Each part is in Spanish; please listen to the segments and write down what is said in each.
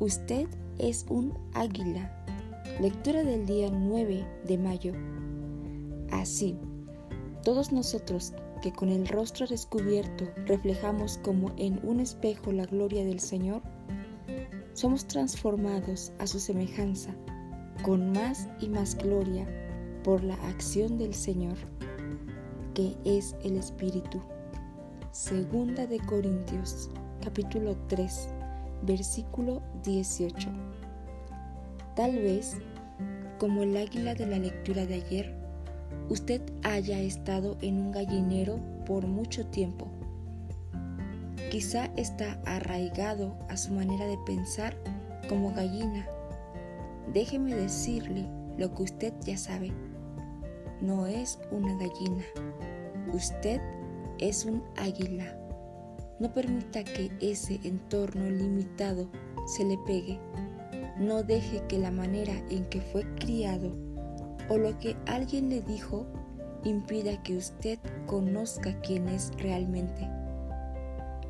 Usted es un águila. Lectura del día 9 de mayo. Así, todos nosotros que con el rostro descubierto reflejamos como en un espejo la gloria del Señor, somos transformados a su semejanza con más y más gloria por la acción del Señor, que es el Espíritu. Segunda de Corintios, capítulo 3 versículo 18. Tal vez, como el águila de la lectura de ayer, usted haya estado en un gallinero por mucho tiempo. Quizá está arraigado a su manera de pensar como gallina. Déjeme decirle lo que usted ya sabe. No es una gallina. Usted es un águila. No permita que ese entorno limitado se le pegue. No deje que la manera en que fue criado o lo que alguien le dijo impida que usted conozca quién es realmente.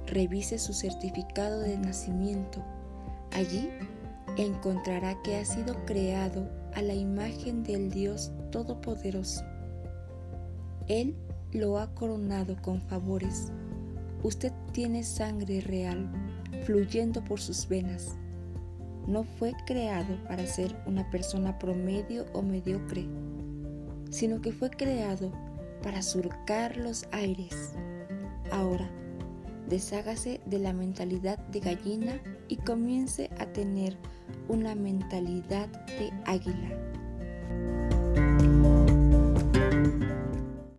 Revise su certificado de nacimiento. Allí encontrará que ha sido creado a la imagen del Dios Todopoderoso. Él lo ha coronado con favores Usted tiene sangre real fluyendo por sus venas. No fue creado para ser una persona promedio o mediocre, sino que fue creado para surcar los aires. Ahora, deshágase de la mentalidad de gallina y comience a tener una mentalidad de águila.